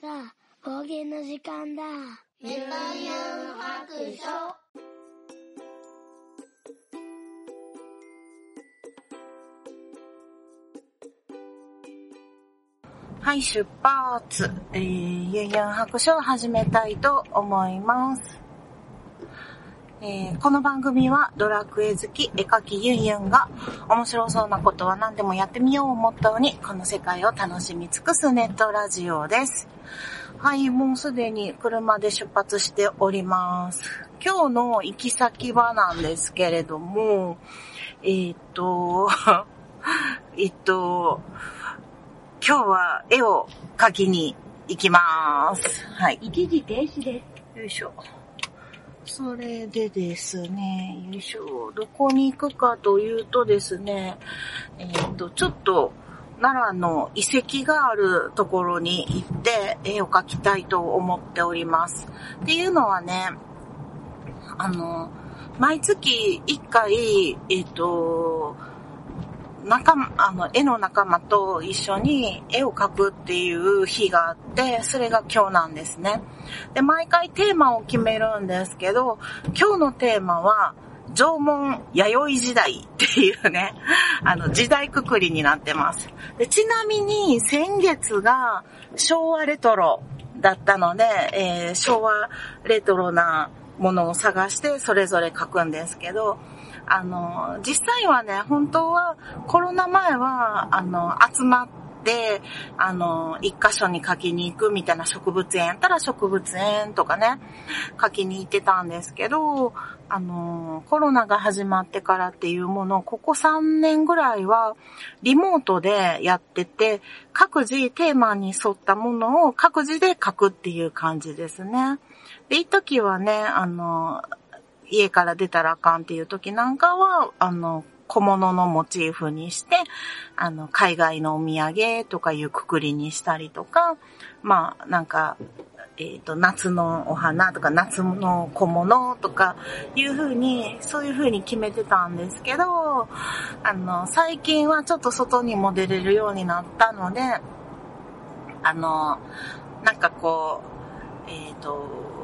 さあ、方言の時間だ。メタユン白書はい、出発。えー、ユンユン白書を始めたいと思います。えーこの番組はドラクエ好き絵描きユンユンが面白そうなことは何でもやってみようをモットーにこの世界を楽しみ尽くすネットラジオです。はい、もうすでに車で出発しております。今日の行き先はなんですけれども、えーっと、えっと、今日は絵を描きに行きます。はい。一時停止です。よいしょ。それでですね、よいしょ。どこに行くかというとですね、えっ、と、ちょっと、奈良の遺跡があるところに行って絵を描きたいと思っております。っていうのはね、あの、毎月1回、えっ、と、仲間、あの、絵の仲間と一緒に絵を描くっていう日があって、それが今日なんですね。で、毎回テーマを決めるんですけど、今日のテーマは、縄文弥生時代っていうね、あの、時代くくりになってます。でちなみに、先月が昭和レトロだったので、えー昭和レトロなものを探してそれぞれ書くんですけど、あの、実際はね、本当はコロナ前は、あの、集まって、あの、一箇所に書きに行くみたいな植物園やったら植物園とかね、書きに行ってたんですけど、あの、コロナが始まってからっていうものを、ここ3年ぐらいはリモートでやってて、各自テーマに沿ったものを各自で書くっていう感じですね。で、一時はね、あの、家から出たらあかんっていう時なんかは、あの、小物のモチーフにして、あの、海外のお土産とかいうくくりにしたりとか、まあ、なんか、えっ、と、夏のお花とか夏の小物とかいう風に、そういう風に決めてたんですけど、あの、最近はちょっと外にも出れるようになったので、あの、なんかこう、えっ、と、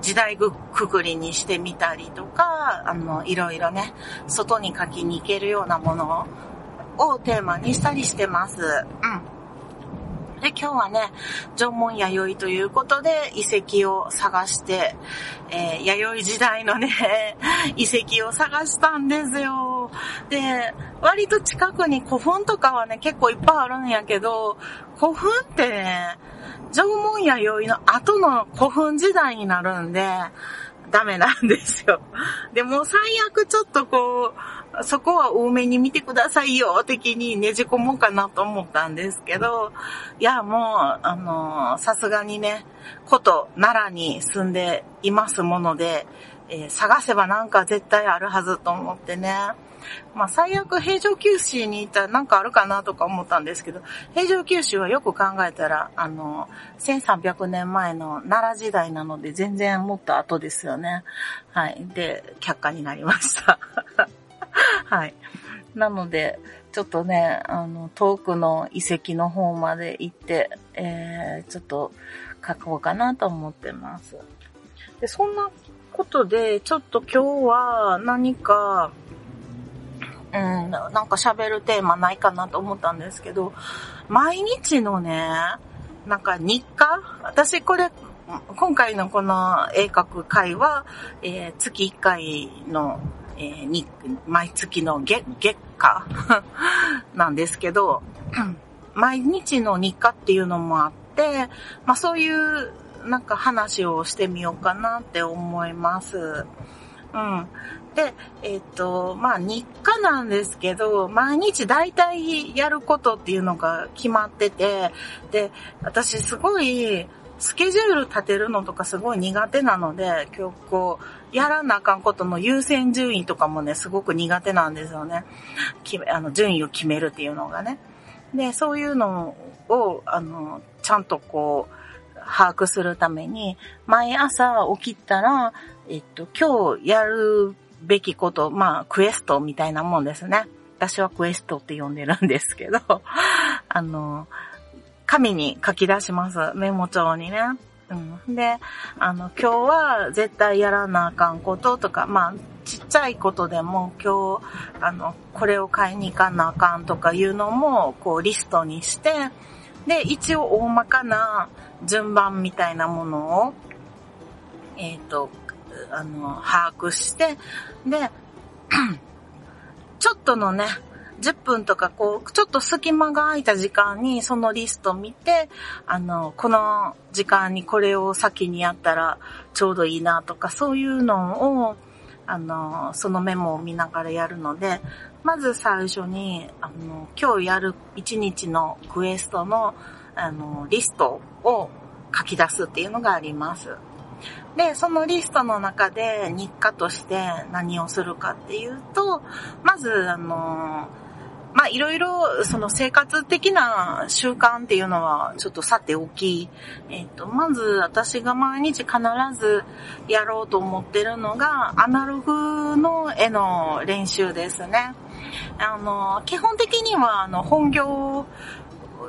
時代ぐくくりにしてみたりとか、あの、いろいろね、外に書きに行けるようなものをテーマにしたりしてます。うん。で、今日はね、縄文弥生ということで遺跡を探して、えー弥生時代のね、遺跡を探したんですよ。で、割と近くに古墳とかはね、結構いっぱいあるんやけど、古墳ってね、縄文弥生の後の古墳時代になるんで、ダメなんですよ。でも最悪ちょっとこう、そこは多めに見てくださいよ、的にねじ込もうかなと思ったんですけど、いや、もう、あの、さすがにね、こと奈良に住んでいますもので、えー探せばなんか絶対あるはずと思ってね。まあ最悪平城九州に行ったらなんかあるかなとか思ったんですけど、平城九州はよく考えたら、あの、1300年前の奈良時代なので全然もっと後ですよね。はい。で、却下になりました。はい。なので、ちょっとね、あの、遠くの遺跡の方まで行って、えー、ちょっと書こうかなと思ってます。で、そんなことで、ちょっと今日は何か、うん、なんか喋るテーマないかなと思ったんですけど、毎日のね、なんか日課私これ、今回のこの絵描く会は、えー月1回の、えーに毎月の月、月下 なんですけど、毎日の日課っていうのもあって、まあそういうなんか話をしてみようかなって思います。うん。で、えっ、と、まあ日課なんですけど、毎日大体やることっていうのが決まってて、で、私すごい、スケジュール立てるのとかすごい苦手なので、今日こう、やらなあかんことの優先順位とかもね、すごく苦手なんですよね。決め、あの、順位を決めるっていうのがね。で、そういうのを、あの、ちゃんとこう、把握するために、毎朝起きたら、えっと、今日やるべきこと、まあ、クエストみたいなもんですね。私はクエストって呼んでるんですけど、あの、紙に書き出します。メモ帳にね。うん。で、あの、今日は絶対やらなあかんこととか、まあ、ちっちゃいことでも今日、あの、これを買いに行かなあかんとかいうのも、こう、リストにして、で、一応大まかな順番みたいなものを、えっ、ー、と、あの、把握して、で、ちょっとのね、10分とかこう、ちょっと隙間が空いた時間にそのリスト見て、あの、この時間にこれを先にやったらちょうどいいなとか、そういうのを、あの、そのメモを見ながらやるので、まず最初に、あの、今日やる1日のクエストの、あの、リストを書き出すっていうのがあります。で、そのリストの中で日課として何をするかっていうと、まず、あの、まあいろいろその生活的な習慣っていうのはちょっとさておき、えっ、ー、と、まず私が毎日必ずやろうと思ってるのがアナログの絵の練習ですね。あの、基本的にはあの本業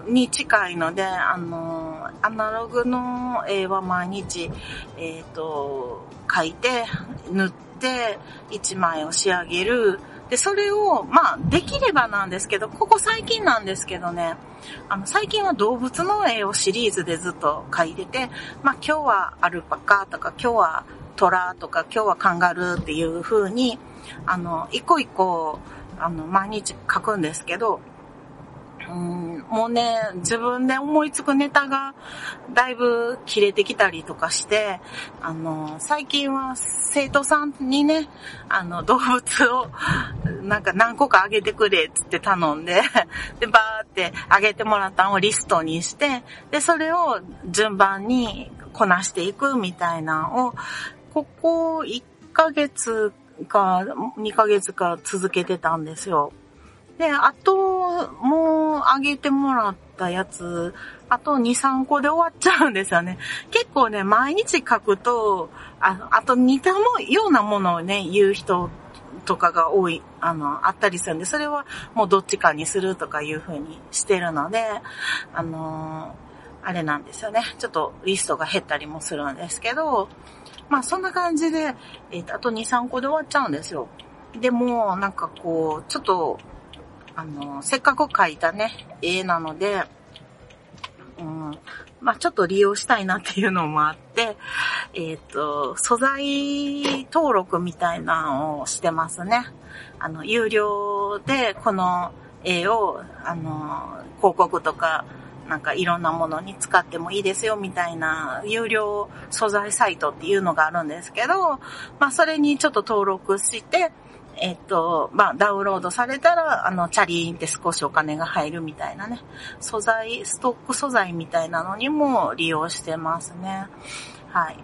に近いので、あの、アナログの絵は毎日、えっ、ー、と、描いて、塗って、一枚を仕上げる。で、それを、まあ、できればなんですけど、ここ最近なんですけどね、あの、最近は動物の絵をシリーズでずっと描いてて、まあ、今日はアルパカとか、今日はトラとか、今日はカンガルーっていう風に、あの、一個一個、あの、毎日描くんですけど、うん、もうね、自分で思いつくネタがだいぶ切れてきたりとかして、あの、最近は生徒さんにね、あの、動物をなんか何個かあげてくれっつって頼んで、で、バーってあげてもらったのをリストにして、で、それを順番にこなしていくみたいなのを、ここ1ヶ月か2ヶ月か続けてたんですよ。で、あと、もうあげてもらったやつ、あと2、3個で終わっちゃうんですよね。結構ね、毎日書くと、ああと似たもようなものをね、言う人とかが多い、あの、あったりするんで、それはもうどっちかにするとかいう風にしてるので、あのあれなんですよね。ちょっとリストが減ったりもするんですけど、まあそんな感じで、えっ、ー、と、あと2、3個で終わっちゃうんですよ。でも、なんかこう、ちょっとあの、せっかく描いたね、絵なので、うん、まあちょっと利用したいなっていうのもあって、えっ、ー、と、素材登録みたいなのをしてますね。あの、有料でこの絵を、あの、広告とか、なんかいろんなものに使ってもいいですよみたいな有料素材サイトっていうのがあるんですけど、まあそれにちょっと登録して、えっと、まあ、ダウンロードされたら、あの、チャリーンって少しお金が入るみたいなね、素材、ストック素材みたいなのにも利用してますね。はい。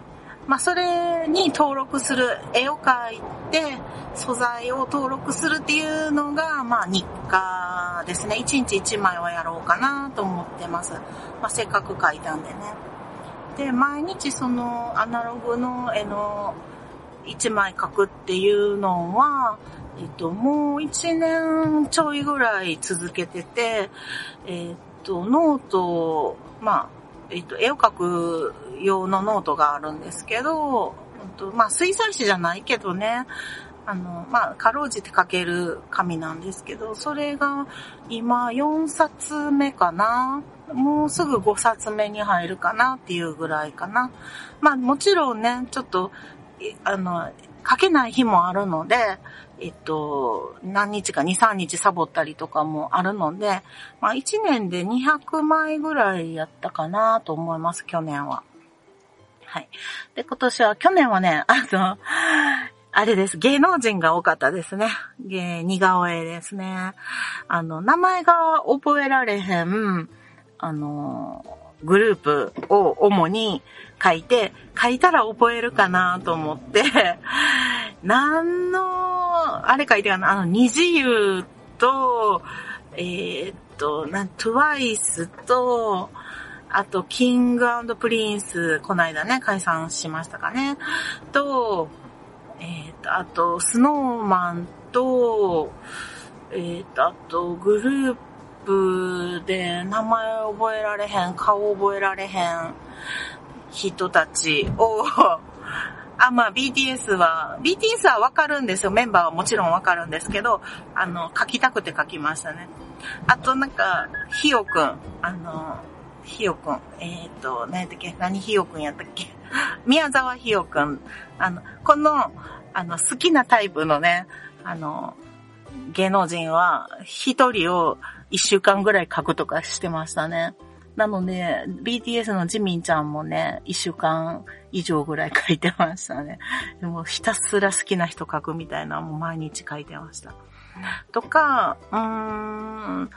まあ、それに登録する、絵を描いて、素材を登録するっていうのが、まあ、日課ですね。1日1枚はやろうかなと思ってます。まあ、せっかく描いたんでね。で、毎日そのアナログの絵の1枚書くっていうのは、えっと、もう1年ちょいぐらい続けてて、えっと、ノート、まあ、えっと、絵を描く用のノートがあるんですけど、まあ、水彩紙じゃないけどね、あの、まあ、かろうじて書ける紙なんですけど、それが今4冊目かな。もうすぐ5冊目に入るかなっていうぐらいかな。まあもちろんね、ちょっとあの、書けない日もあるので、えっと、何日か2、3日サボったりとかもあるので、まあ1年で200枚ぐらいやったかなと思います、去年は。はい。で、今年は、去年はね、あの、あれです。芸能人が多かったですね。芸、似顔絵ですね。あの、名前が覚えられへん、あの、グループを主に書いて、書いたら覚えるかなと思って、何の、あれ書いてかな、あの、 NiziU と、えー、っと、な、 TWICE と、あと、 King Prince、この間ね、解散しましたかね。と、えー、っと、あと、 Snow Man と、えー、っと、あと、グループで名前覚えられへん、顔覚えられへん。人たちを、あ、まあ BTS は、BTS はわかるんですよ。メンバーはもちろんわかるんですけど、あの、書きたくて書きましたね。あとなんか、ひよくん、あの、ひよくん、えっ、ー、と、何やったっけ？何ひよくんやったっけ？宮沢ひよくん。あの、この、あの、好きなタイプのね、あの、芸能人は、一人を一週間ぐらい書くとかしてましたね。なので、BTS のジミンちゃんもね、一週間以上ぐらい書いてましたね。でもひたすら好きな人書くみたいなもう毎日書いてました。とか、うーん、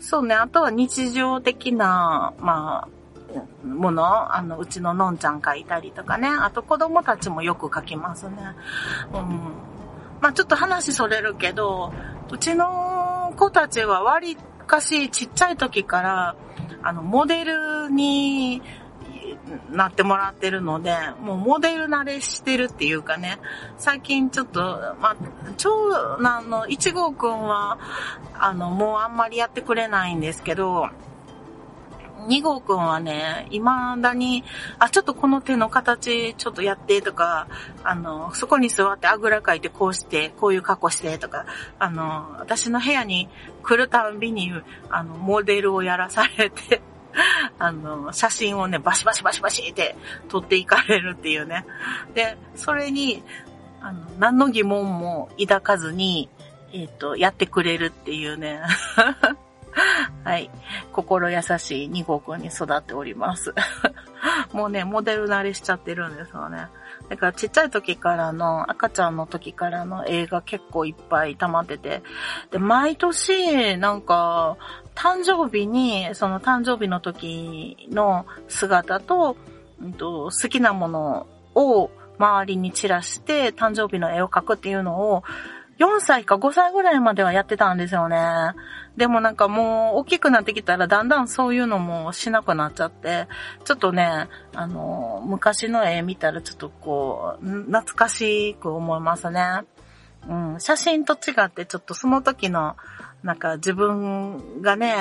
そうね、あとは日常的な、まあ、もの、あの、うちののんちゃん書いたりとかね、あと子供たちもよく書きますね。うん。まあちょっと話それるけど、うちの子たちは割かしちっちゃい時から、あの、モデルになってもらってるので、もうモデル慣れしてるっていうかね、最近ちょっと、まあ、長男の1号くんは、あの、もうあんまりやってくれないんですけど、2号くんはね、未だに、あ、ちょっとこの手の形ちょっとやってとか、あの、そこに座ってあぐらかいてこうして、こういう格好してとか、あの、私の部屋に来るたんびに、あの、モデルをやらされて、あの、写真をね、バシバシバシバシって撮っていかれるっていうね。で、それに、あの、何の疑問も抱かずに、えっ、ー、と、やってくれるっていうね。はい。心優しい2号くんに育っております。もうね、モデル慣れしちゃってるんですよね。だからちっちゃい時からの、赤ちゃんの時からの映画結構いっぱい溜まってて、で、毎年、なんか、誕生日に、その誕生日の時の姿と、うんと、好きなものを周りに散らして誕生日の絵を描くっていうのを、4歳か5歳ぐらいまではやってたんですよね。でもなんかもう大きくなってきたらだんだんそういうのもしなくなっちゃって、ちょっとね、あの、昔の絵見たらちょっとこう、懐かしく思いますね。うん、写真と違ってちょっとその時の、なんか自分がね、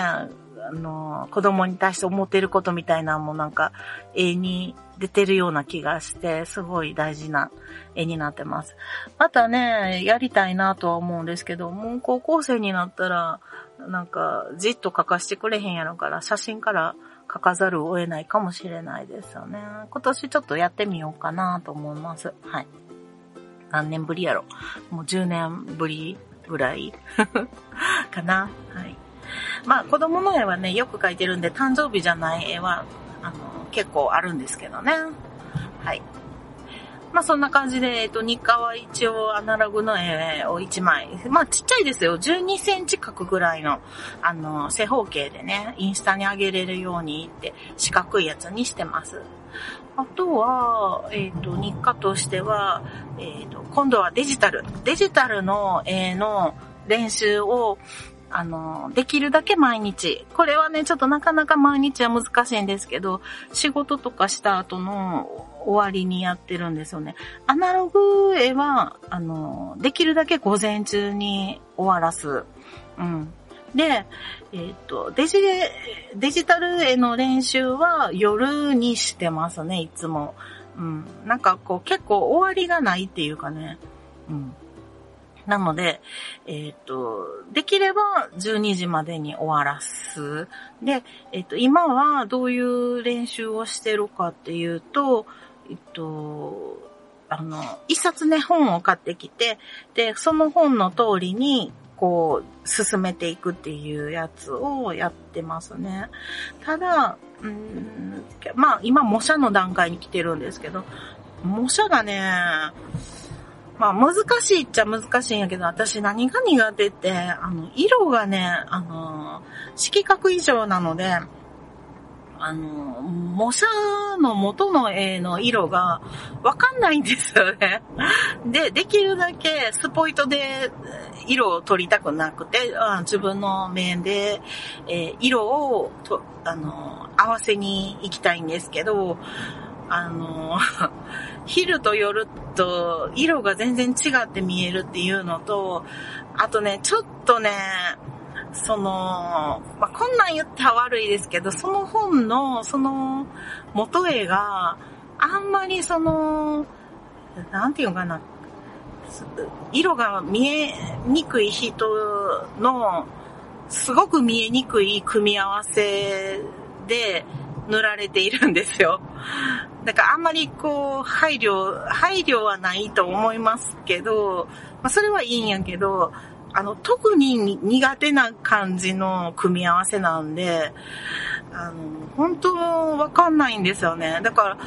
あの、子供に対して思っていることみたいなのもなんか、絵に出てるような気がして、すごい大事な絵になってます。またね、やりたいなとは思うんですけど、もう高校生になったら、なんか、じっと描かしてくれへんやろから、写真から描かざるを得ないかもしれないですよね。今年ちょっとやってみようかなと思います。はい。何年ぶりやろもう10年ぶりぐらい かな。はい。まあ、子供の絵はね、よく描いてるんで、誕生日じゃない絵は、あの、結構あるんですけどね。はい。まあそんな感じで、えっと、日課は一応アナログの絵を1枚。まあちっちゃいですよ。12センチ角ぐらいの、あの、正方形でね、インスタに上げれるようにって四角いやつにしてます。あとは、えっ、ー、と、日課としては、えっ、ー、と、今度はデジタル。デジタルの絵の練習をあの、できるだけ毎日。これはね、ちょっとなかなか毎日は難しいんですけど、仕事とかした後の終わりにやってるんですよね。アナログ絵は、あの、できるだけ午前中に終わらす。うん。で、えっ、と、デジ、デジタル絵の練習は夜にしてますね、いつも。うん。なんかこう結構終わりがないっていうかね。うん。なので、えっ、ー、と、できれば12時までに終わらす。で、えっ、ー、と、今はどういう練習をしてるかっていうと、えっと、あの、一冊ね、本を買ってきて、で、その本の通りに、こう、進めていくっていうやつをやってますね。ただ、うん、まあ、今、模写の段階に来てるんですけど、模写がね、まあ難しいっちゃ難しいんやけど、私何が苦手って、あの、色がね、あの、色角以上なので、あの、模写の元の絵の色がわかんないんですよね。で、できるだけスポイトで色を取りたくなくて、自分の面で、え、色をと、あの、合わせに行きたいんですけど、あの、昼と夜と色が全然違って見えるっていうのと、あとね、ちょっとね、その、まあ、こんなん言ったら悪いですけど、その本の、その、元絵が、あんまりその、なんていうかな、色が見えにくい人の、すごく見えにくい組み合わせで塗られているんですよ。だからあんまりこう、配慮、配慮はないと思いますけど、まあそれはいいんやけど、あの、特に苦手な感じの組み合わせなんで、あの、本当わかんないんですよね。だから、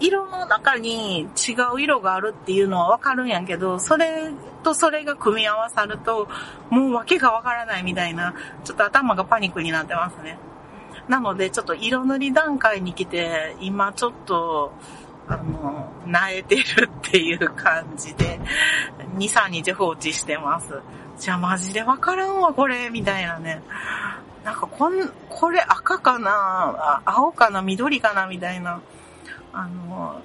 色の中に違う色があるっていうのはわかるんやけど、それとそれが組み合わさると、もう訳がわからないみたいな、ちょっと頭がパニックになってますね。なので、ちょっと色塗り段階に来て、今ちょっと、あの、慣れてるっていう感じで、2、3日放置してます。じゃあマジでわからんわ、これ、みたいなね。なんかこん、これ赤かな？青かな？緑かな？みたいな。あの、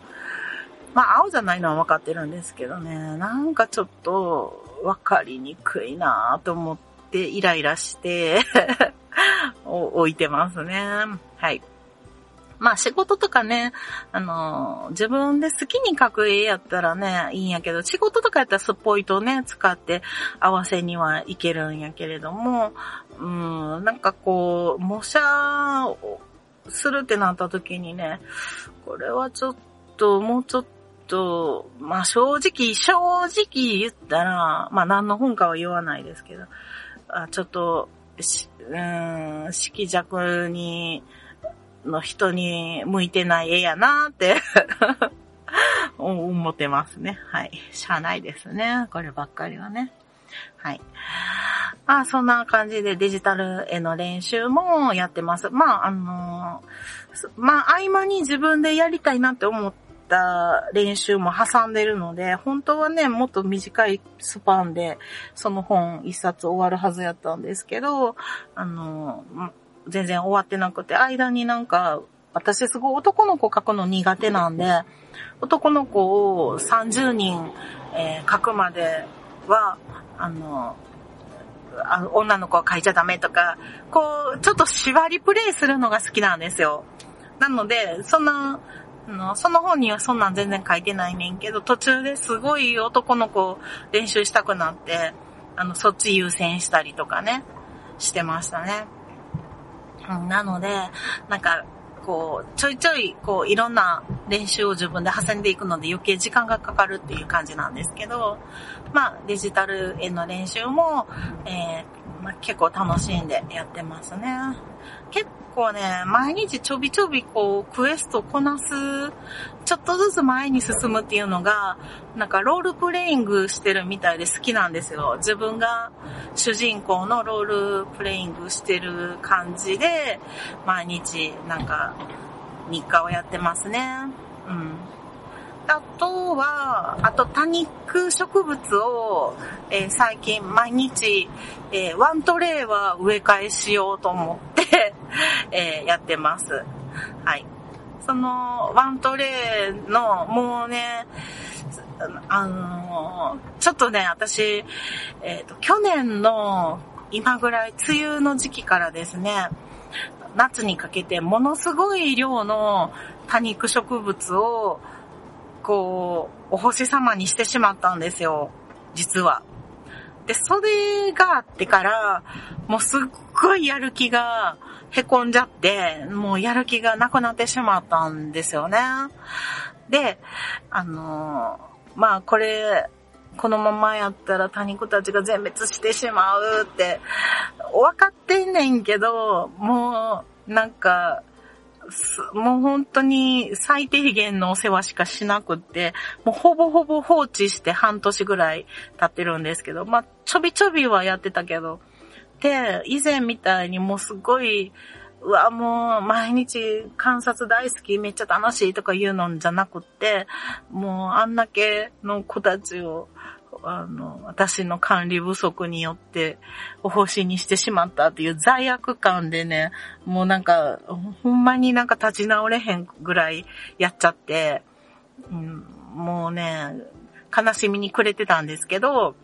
まあ、青じゃないのは分かってるんですけどね、なんかちょっと分かりにくいなと思ってイライラして置いてますね。はい。まあ仕事とかね、あの、自分で好きに描く絵やったらね、いいんやけど、仕事とかやったらスポイトね、使って合わせにはいけるんやけれども、うん、なんかこう、模写をするってなった時にね、これはちょっと、もうちょっと、まあ正直、正直言ったら、まあ何の本かは言わないですけど、あちょっと、うん、色弱に、の人に向いてない絵やなって 思ってますね。はい。しゃあないですね。こればっかりはね。はい。あ、そんな感じでデジタルへの練習もやってます。まあ、あのー、まあ、合間に自分でやりたいなって思ってた練習も挟んでるので、本当はね、もっと短いスパンで、その本一冊終わるはずやったんですけど、あの、全然終わってなくて、間になんか、私すごい男の子書くの苦手なんで、男の子を30人、えー、書くまでは、あの、あ女の子は書いちゃダメとか、こう、ちょっと縛りプレイするのが好きなんですよ。なので、そんのその本にはそんなん全然書いてないねんけど、途中ですごい男の子練習したくなって、あの、そっち優先したりとかね、してましたね。うん、なので、なんか、こう、ちょいちょい、こう、いろんな練習を自分で挟んでいくので余計時間がかかるっていう感じなんですけど、まあ、デジタルへの練習も、えー、まあ、結構楽しんでやってますね。結構ね、毎日ちょびちょびこう、クエストこなす、ちょっとずつ前に進むっていうのが、なんかロールプレイングしてるみたいで好きなんですよ。自分が主人公のロールプレイングしてる感じで、毎日なんか日課をやってますね。うん。あとは、あと多肉植物を、えー、最近毎日、えー、ワントレイは植え替えしようと思ってえー、やってます。はい。その、ワントレイの、もうね、あのちょっとね、私、えっ、と、去年の今ぐらい、梅雨の時期からですね、夏にかけてものすごい量の多肉植物をこう、お星様にしてしまったんですよ。実は。で、それがあってから、もうすっごいやる気が凹んじゃって、もうやる気がなくなってしまったんですよね。で、あのー、まあこれ、このままやったら他人たちが全滅してしまうって、分かってんねんけど、もう、なんか、もう本当に最低限のお世話しかしなくって、もうほぼほぼ放置して半年ぐらい経ってるんですけど、まあ、ちょびちょびはやってたけど、で、以前みたいにもうすごい、うわ、もう毎日観察大好き、めっちゃ楽しいとか言うのんじゃなくって、もうあんだけの子たちをあの、私の管理不足によってお星にしてしまったっていう罪悪感でね、もうなんか、ほんまになんか立ち直れへんぐらいやっちゃって、うん、もうね、悲しみに暮れてたんですけど、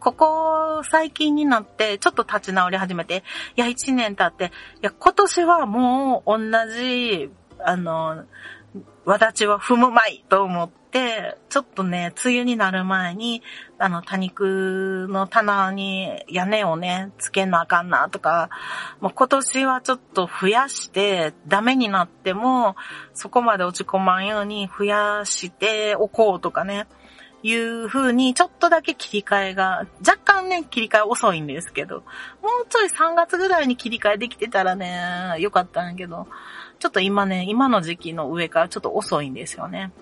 ここ最近になってちょっと立ち直り始めて、いや、1年経って、いや、今年はもう同じ、あの、わだちは踏むまいと思って、ちょっとね、梅雨になる前に、あの、多肉の棚に屋根をね、つけなあかんなとか、もう今年はちょっと増やして、ダメになっても、そこまで落ち込まんように増やしておこうとかね、いう風に、ちょっとだけ切り替えが、若干ね、切り替え遅いんですけど、もうちょい3月ぐらいに切り替えできてたらね、よかったんやけど、ちょっと今ね、今の時期の上からちょっと遅いんですよね。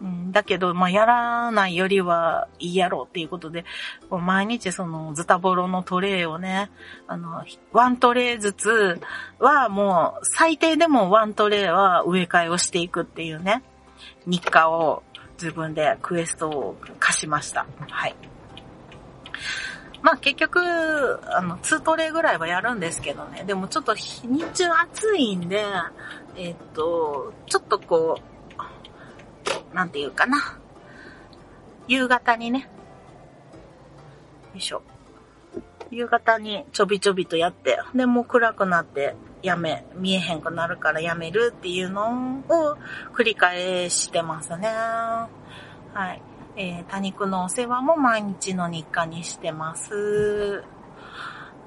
うん、だけど、まあ、やらないよりはいいやろうっていうことで、こう毎日そのズタボロのトレイをね、あの、ワントレイずつはもう最低でもワントレイは植え替えをしていくっていうね、日課を自分でクエストを貸しました。はい。まあ結局、あの、2トレイぐらいはやるんですけどね。でもちょっと日中暑いんで、えっ、と、ちょっとこう、なんていうかな。夕方にね、よいしょ。夕方にちょびちょびとやって、で、もう暗くなってやめ、見えへんくなるからやめるっていうのを繰り返してますね。はい。えー、多肉のお世話も毎日の日課にしてます。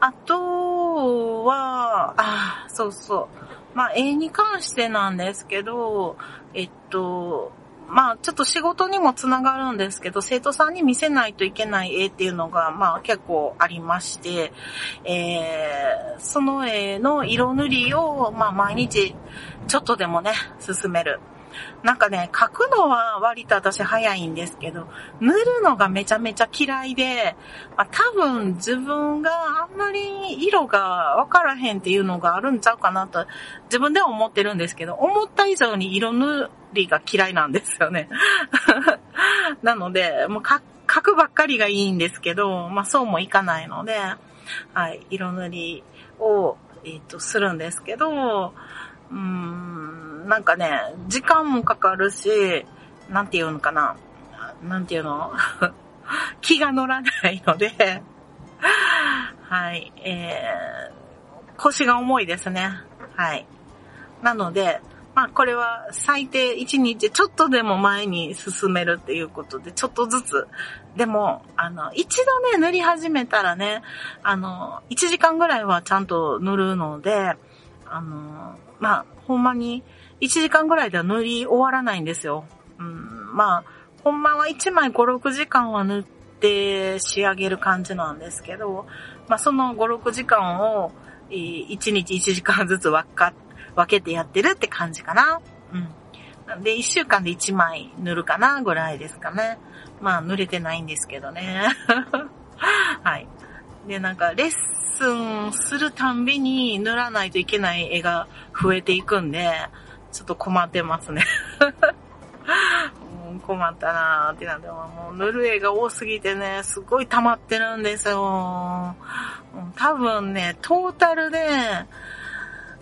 あとは、あ、そうそう。まあ、絵に関してなんですけど、えっと、まあ、ちょっと仕事にもつながるんですけど、生徒さんに見せないといけない絵っていうのが、まあ、結構ありまして、えー、その絵の色塗りを、まあ、毎日、ちょっとでもね、進める。なんかね、書くのは割と私早いんですけど、塗るのがめちゃめちゃ嫌いで、まあ、多分自分があんま色がわからへんっていうのがあるんちゃうかなと自分では思ってるんですけど、思った以上に色塗りが嫌いなんですよね。なので、もう書くばっかりがいいんですけど、まあそうもいかないので、はい、色塗りを、えっ、と、するんですけど、うーん、なんかね、時間もかかるし、なんていうのかな。なんていうの？気が乗らないのではい、えー、腰が重いですね。はい。なので、まあこれは最低1日ちょっとでも前に進めるっていうことで、ちょっとずつ。でも、あの、一度ね、塗り始めたらね、あの、1時間ぐらいはちゃんと塗るので、あの、まあ、ほんまに1時間ぐらいでは塗り終わらないんですよ。うん、まあ、ほんまは1枚5、6時間は塗って仕上げる感じなんですけど、まあ、その5、6時間をえ、1日1時間ずつ分か、分けてやってるって感じかな。うん。で、1週間で1枚塗るかなぐらいですかね。まあ、塗れてないんですけどね。はい。で、なんか、レッスンするたんびに塗らないといけない絵が増えていくんで、ちょっと困ってますね。困ったなーってなってもう塗る絵が多すぎてね、すごい溜まってるんですよ。多分ね、トータルで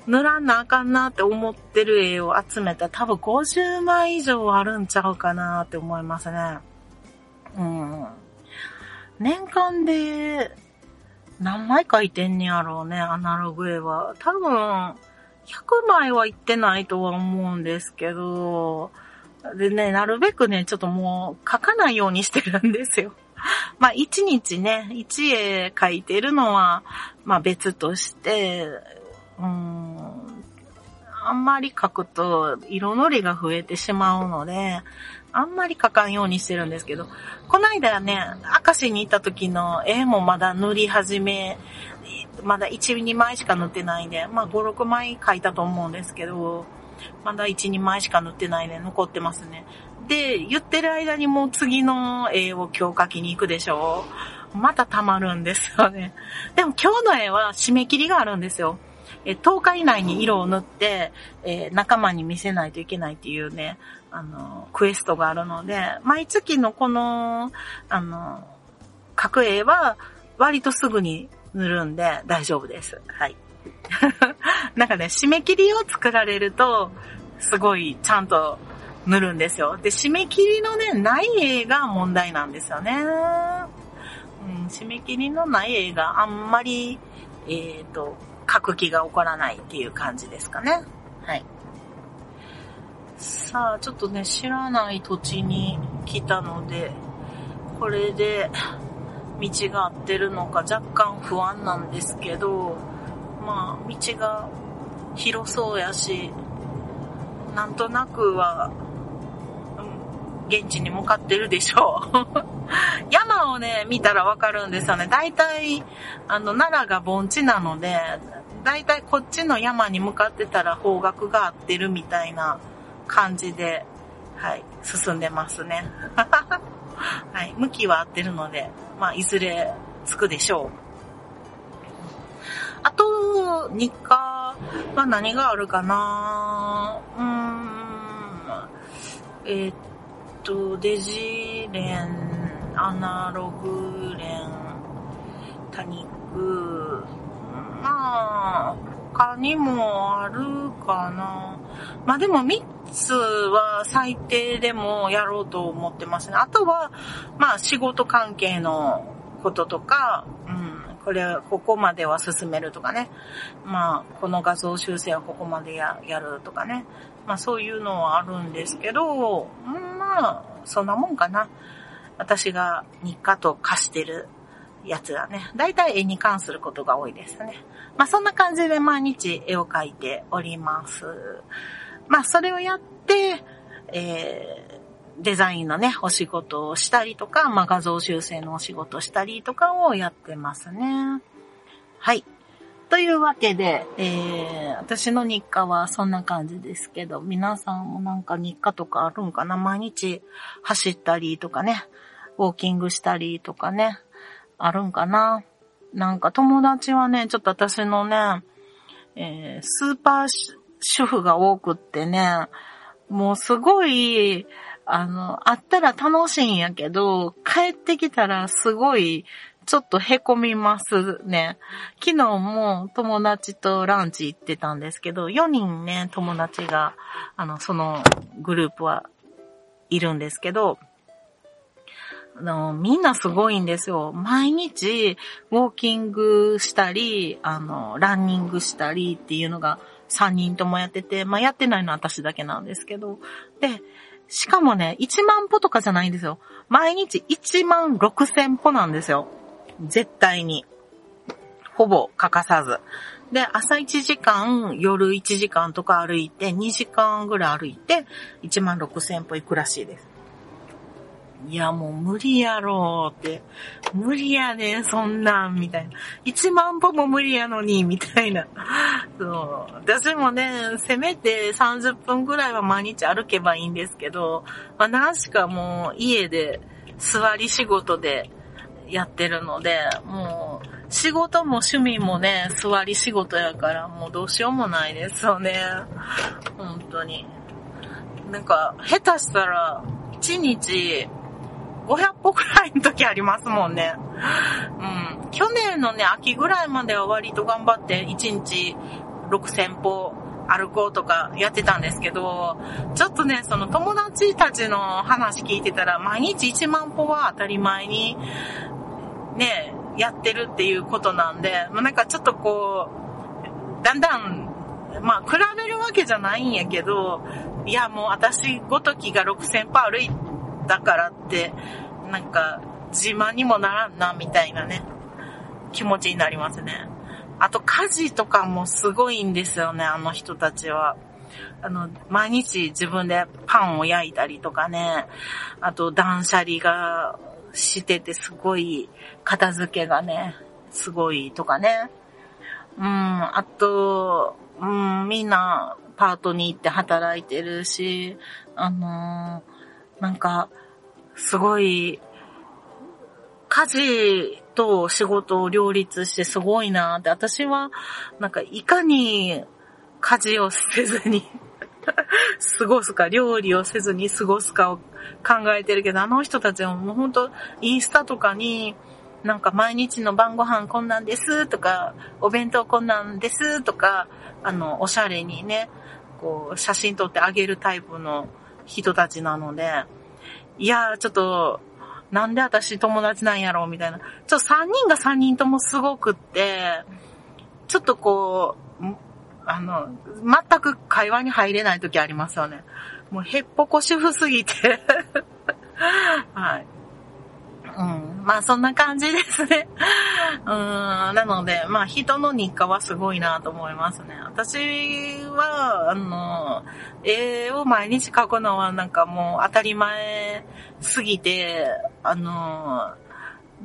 塗らんなあかんなって思ってる絵を集めた多分50枚以上あるんちゃうかなって思いますね。うん。年間で何枚描いてんねやろうね、アナログ絵は。多分、100枚はいってないとは思うんですけど、でね、なるべくね、ちょっともう書かないようにしてるんですよ。まあ、一日ね、一絵描いてるのは、まあ別として、うん、あんまり書くと色のりが増えてしまうので、あんまり書かんようにしてるんですけど、こないだね、明石に行った時の絵もまだ塗り始め、まだ1、2枚しか塗ってないんで、まあ5、6枚書いたと思うんですけど、まだ1、2枚しか塗ってないで残ってますね。で、言ってる間にもう次の絵を今日描きに行くでしょうまた溜まるんですよね。でも今日の絵は締め切りがあるんですよ。え10日以内に色を塗って、えー、仲間に見せないといけないっていうね、あの、クエストがあるので、毎月のこの、あの、角絵は割とすぐに塗るんで大丈夫です。はい。なんかね、締め切りを作られると、すごいちゃんと塗るんですよ。で、締め切りのね、ない絵が問題なんですよね。うん、締め切りのない映画、あんまり、えっ、ー、と、書く気が起こらないっていう感じですかね。はい。さあ、ちょっとね、知らない土地に来たので、これで道が合ってるのか若干不安なんですけど、まあ、道が広そうやし、なんとなくは、うん、現地に向かってるでしょう。山をね、見たらわかるんですよね。大体、あの、奈良が盆地なので、大体こっちの山に向かってたら方角が合ってるみたいな感じで、はい、進んでますね。はい、向きは合ってるので、まあ、いずれ着くでしょう。あと、日課は何があるかな？うーん、えー、っと、デジレン、アナログレン、多肉、まあ、他にもあるかな。まあでも3つは最低でもやろうと思ってますね。あとは、まあ仕事関係のこととか、うん、これ、ここまでは進めるとかね。まあ、この画像修正はここまでややるとかね。まあそういうのはあるんですけど、まあ、そんなもんかな。私が日課と化してるやつだね。だいたい絵に関することが多いですね。まあそんな感じで毎日絵を描いております。まあそれをやって、えー、デザインのね、お仕事をしたりとか、まあ画像修正のお仕事したりとかをやってますね。はい。というわけで、えー、私の日課はそんな感じですけど、皆さんもなんか日課とかあるんかな？毎日走ったりとかね、ウォーキングしたりとかね、あるんかな？なんか友達はね、ちょっと私のね、えー、スーパー主婦が多くってね、もうすごい、あの、会ったら楽しいんやけど、帰ってきたらすごい、ちょっと凹みますね。昨日も友達とランチ行ってたんですけど、4人ね、友達が、あの、そのグループはいるんですけど、あの、みんなすごいんですよ。毎日、ウォーキングしたり、あの、ランニングしたりっていうのが3人ともやってて、まあ、やってないのは私だけなんですけど。で、しかもね、1万歩とかじゃないんですよ。毎日1万6千歩なんですよ。絶対に。ほぼ欠かさず。で、朝1時間、夜1時間とか歩いて、2時間ぐらい歩いて、1万6千歩行くらしいです。いや、もう無理やろうって。無理やねそんなん、みたいな。1万歩も無理やのに、みたいな。そう。私もね、せめて30分ぐらいは毎日歩けばいいんですけど、まあ、何しかもう家で座り仕事でやってるので、もう、仕事も趣味もね、座り仕事やから、もうどうしようもないですよね。本当に。なんか、下手したら、1日500歩くらいの時ありますもんね。うん。去年のね、秋ぐらいまでは割と頑張って1日6000歩歩こうとかやってたんですけど、ちょっとね、その友達たちの話聞いてたら、毎日1万歩は当たり前に、ね、やってるっていうことなんで、まあ、なんかちょっとこう、だんだん、まあ、比べるわけじゃないんやけど、いや、もう私ごときが6000歩歩いだからって、なんか、自慢にもならんな、みたいなね、気持ちになりますね。あと、家事とかもすごいんですよね、あの人たちは。あの、毎日自分でパンを焼いたりとかね、あと断捨離がしててすごい片付けがね、すごいとかね。うん、あと、うん、みんなパートに行って働いてるし、あのーなんか、すごい、家事と仕事を両立してすごいなって、私は、なんか、いかに家事をせずに 過ごすか、料理をせずに過ごすかを考えてるけど、あの人たちはもうほんと、インスタとかに、なんか毎日の晩ご飯こんなんですとか、お弁当こんなんですとか、あの、おしゃれにね、こう、写真撮ってあげるタイプの人たちなので、いやー、ちょっと、なんで私友達なんやろうみたいな。ちょっと3人が3人ともすごくって、ちょっとこう、あの、全く会話に入れない時ありますよね。もうへっぽこ主婦すぎて はい。うん。まあそんな感じですね。うん。なので、まあ人の日課はすごいなと思いますね。私は、あの、絵を毎日描くのはなんかもう当たり前すぎて、あの、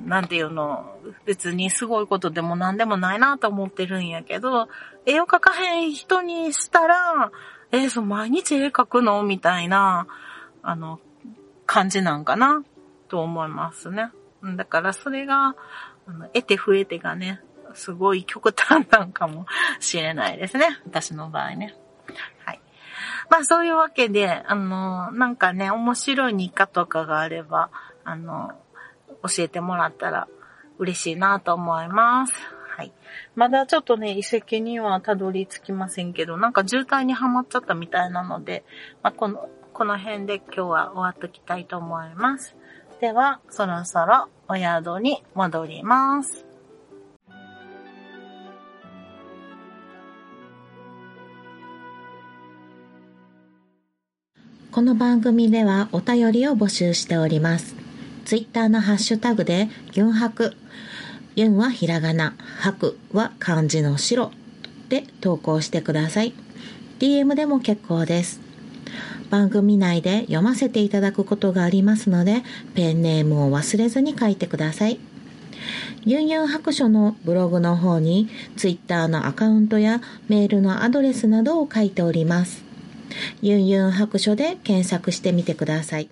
なんていうの、別にすごいことでも何でもないなと思ってるんやけど、絵を描かへん人にしたら、えー、そう、毎日絵描くのみたいな、あの、感じなんかなと思いますね。だからそれが、あの得て増えてがね、すごい極端なんかもしれないですね。私の場合ね。はい。まあそういうわけで、あの、なんかね、面白い日課とかがあれば、あの、教えてもらったら嬉しいなと思います。はい。まだちょっとね、遺跡にはたどり着きませんけど、なんか渋滞にはまっちゃったみたいなので、まあ、この、この辺で今日は終わっときたいと思います。では、そろそろお宿に戻ります。この番組ではお便りを募集しております。ツイッターのハッシュタグで、ユンハク、ユンはひらがな、ハクは漢字の白で投稿してください。DM でも結構です。番組内で読ませていただくことがありますので、ペンネームを忘れずに書いてください。ユンユン白書のブログの方に、twitter のアカウントやメールのアドレスなどを書いております。ユンユン白書で検索してみてください。